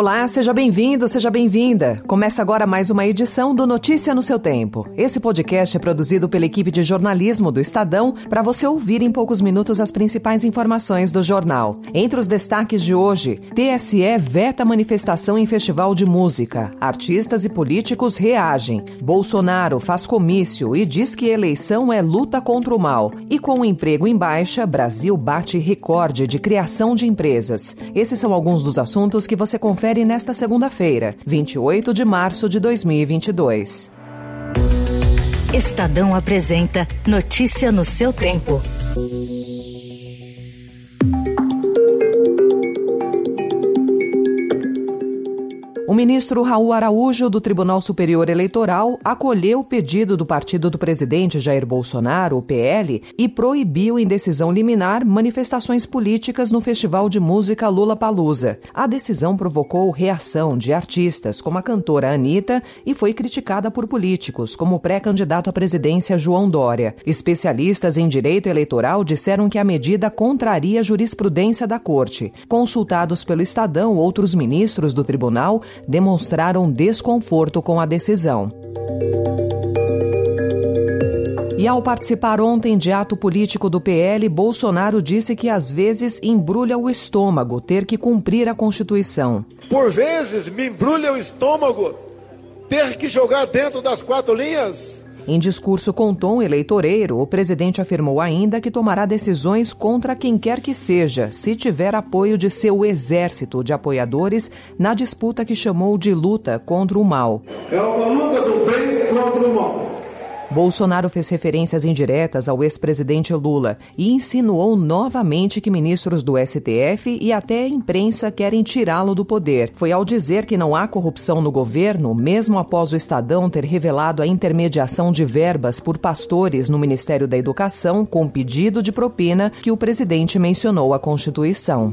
Olá, seja bem-vindo, seja bem-vinda. Começa agora mais uma edição do Notícia no seu Tempo. Esse podcast é produzido pela equipe de jornalismo do Estadão para você ouvir em poucos minutos as principais informações do jornal. Entre os destaques de hoje, TSE veta manifestação em festival de música. Artistas e políticos reagem. Bolsonaro faz comício e diz que eleição é luta contra o mal. E com o emprego em baixa, Brasil bate recorde de criação de empresas. Esses são alguns dos assuntos que você confere confere nesta segunda-feira, 28 de março de 2022. Estadão apresenta Notícia no seu tempo. Ministro Raul Araújo, do Tribunal Superior Eleitoral, acolheu o pedido do partido do presidente Jair Bolsonaro, o PL, e proibiu em decisão liminar manifestações políticas no Festival de Música Lula Palusa. A decisão provocou reação de artistas, como a cantora Anitta, e foi criticada por políticos, como o pré-candidato à presidência João Dória. Especialistas em direito eleitoral disseram que a medida contraria a jurisprudência da corte. Consultados pelo Estadão, outros ministros do tribunal demonstraram desconforto com a decisão. E ao participar ontem de ato político do PL, Bolsonaro disse que às vezes embrulha o estômago ter que cumprir a Constituição. Por vezes me embrulha o estômago ter que jogar dentro das quatro linhas em discurso com tom eleitoreiro, o presidente afirmou ainda que tomará decisões contra quem quer que seja, se tiver apoio de seu exército de apoiadores na disputa que chamou de luta contra o mal. É uma luta do bem contra o mal. Bolsonaro fez referências indiretas ao ex-presidente Lula e insinuou novamente que ministros do STF e até a imprensa querem tirá-lo do poder. Foi ao dizer que não há corrupção no governo, mesmo após o Estadão ter revelado a intermediação de verbas por pastores no Ministério da Educação com pedido de propina, que o presidente mencionou a Constituição.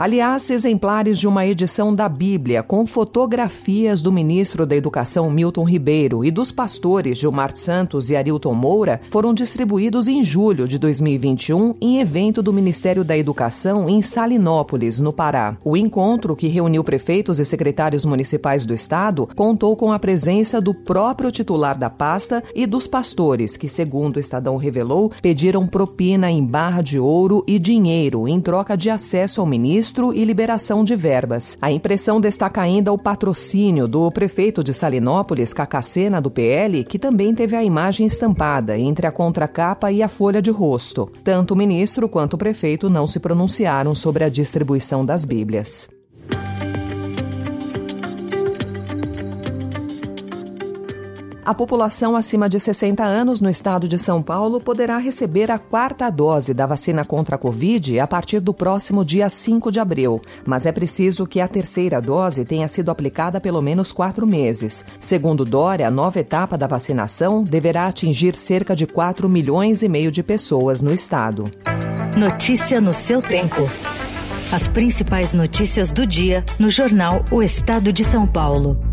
Aliás, exemplares de uma edição da Bíblia com fotografias do ministro da Educação Milton Ribeiro e dos pastores Gilmar Santos e Arilton Moura foram distribuídos em julho de 2021 em evento do Ministério da Educação em Salinópolis, no Pará. O encontro, que reuniu prefeitos e secretários municipais do estado, contou com a presença do próprio titular da pasta e dos pastores, que, segundo o Estadão revelou, pediram propina em barra de ouro e dinheiro em troca de acesso ao ministro registro e liberação de verbas. A impressão destaca ainda o patrocínio do prefeito de Salinópolis, Cacacena, do PL, que também teve a imagem estampada entre a contracapa e a folha de rosto. Tanto o ministro quanto o prefeito não se pronunciaram sobre a distribuição das Bíblias. A população acima de 60 anos no estado de São Paulo poderá receber a quarta dose da vacina contra a Covid a partir do próximo dia 5 de abril, mas é preciso que a terceira dose tenha sido aplicada pelo menos quatro meses. Segundo Dória, a nova etapa da vacinação deverá atingir cerca de 4 milhões e meio de pessoas no estado. Notícia no seu tempo. As principais notícias do dia no jornal O Estado de São Paulo.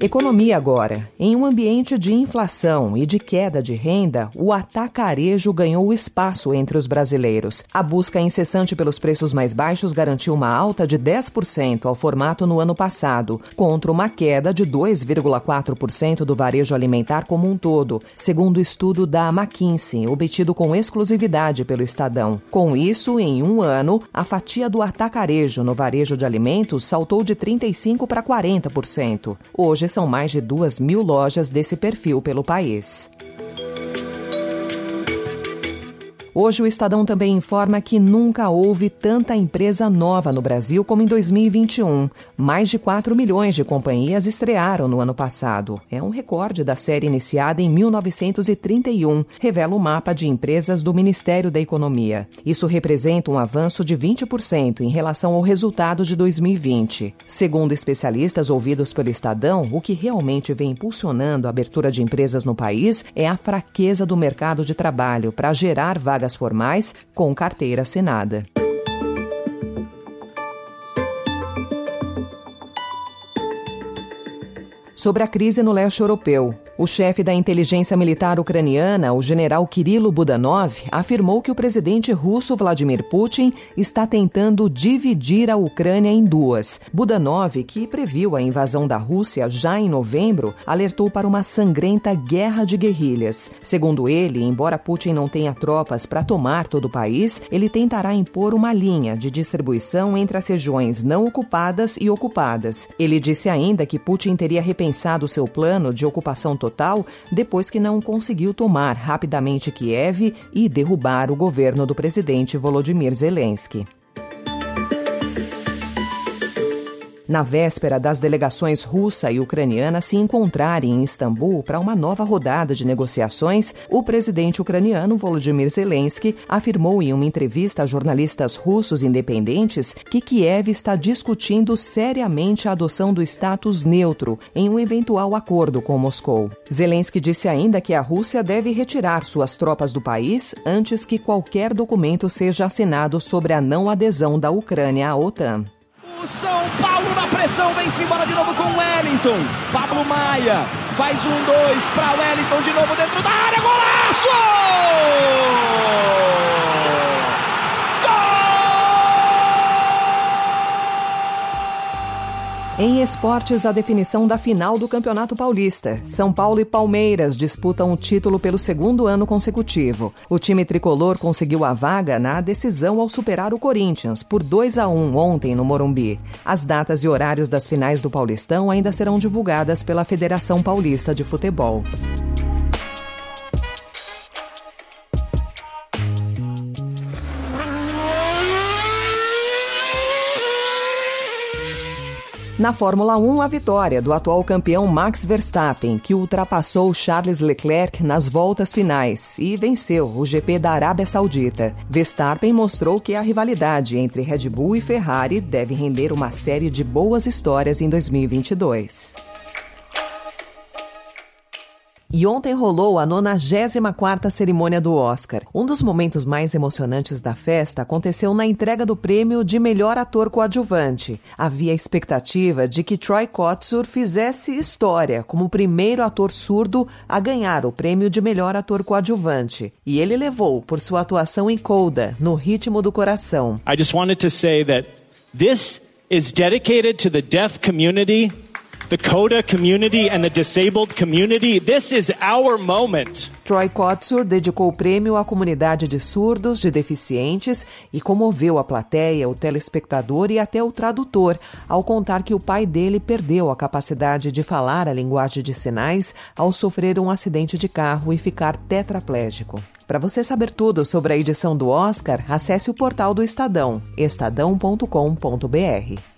Economia agora. Em um ambiente de inflação e de queda de renda, o atacarejo ganhou espaço entre os brasileiros. A busca incessante pelos preços mais baixos garantiu uma alta de 10% ao formato no ano passado, contra uma queda de 2,4% do varejo alimentar como um todo, segundo o estudo da McKinsey, obtido com exclusividade pelo Estadão. Com isso, em um ano, a fatia do atacarejo no varejo de alimentos saltou de 35% para 40%. Hoje, são mais de duas mil lojas desse perfil pelo país. Hoje o Estadão também informa que nunca houve tanta empresa nova no Brasil como em 2021. Mais de 4 milhões de companhias estrearam no ano passado. É um recorde da série iniciada em 1931, revela o mapa de empresas do Ministério da Economia. Isso representa um avanço de 20% em relação ao resultado de 2020. Segundo especialistas ouvidos pelo Estadão, o que realmente vem impulsionando a abertura de empresas no país é a fraqueza do mercado de trabalho para gerar vagas formais com carteira assinada. Sobre a crise no leste europeu, o chefe da inteligência militar ucraniana, o general Kirilo Budanov, afirmou que o presidente russo Vladimir Putin está tentando dividir a Ucrânia em duas. Budanov, que previu a invasão da Rússia já em novembro, alertou para uma sangrenta guerra de guerrilhas. Segundo ele, embora Putin não tenha tropas para tomar todo o país, ele tentará impor uma linha de distribuição entre as regiões não ocupadas e ocupadas. Ele disse ainda que Putin teria repensado seu plano de ocupação total depois que não conseguiu tomar rapidamente Kiev e derrubar o governo do presidente Volodymyr Zelensky. Na véspera das delegações russa e ucraniana se encontrarem em Istambul para uma nova rodada de negociações, o presidente ucraniano Volodymyr Zelensky afirmou em uma entrevista a jornalistas russos independentes que Kiev está discutindo seriamente a adoção do status neutro em um eventual acordo com Moscou. Zelensky disse ainda que a Rússia deve retirar suas tropas do país antes que qualquer documento seja assinado sobre a não adesão da Ucrânia à OTAN. São Paulo na pressão, vem-se embora de novo com Wellington. Pablo Maia faz um, dois para Wellington de novo dentro da área, golaço! Em esportes, a definição da final do Campeonato Paulista. São Paulo e Palmeiras disputam o título pelo segundo ano consecutivo. O time tricolor conseguiu a vaga na decisão ao superar o Corinthians por 2 a 1 ontem no Morumbi. As datas e horários das finais do Paulistão ainda serão divulgadas pela Federação Paulista de Futebol. Na Fórmula 1, a vitória do atual campeão Max Verstappen, que ultrapassou Charles Leclerc nas voltas finais e venceu o GP da Arábia Saudita. Verstappen mostrou que a rivalidade entre Red Bull e Ferrari deve render uma série de boas histórias em 2022. E ontem rolou a 94ª cerimônia do Oscar. Um dos momentos mais emocionantes da festa aconteceu na entrega do prêmio de melhor ator coadjuvante. Havia expectativa de que Troy Kotsur fizesse história como o primeiro ator surdo a ganhar o prêmio de melhor ator coadjuvante. E ele levou por sua atuação em Coda, no Ritmo do Coração. I just wanted to say that this is dedicated to the deaf community the CODA community and the disabled community. This is our moment. Troy Kotsur dedicou o prêmio à comunidade de surdos, de deficientes e comoveu a plateia, o telespectador e até o tradutor ao contar que o pai dele perdeu a capacidade de falar a linguagem de sinais ao sofrer um acidente de carro e ficar tetraplégico. Para você saber tudo sobre a edição do Oscar, acesse o portal do Estadão, estadão.com.br.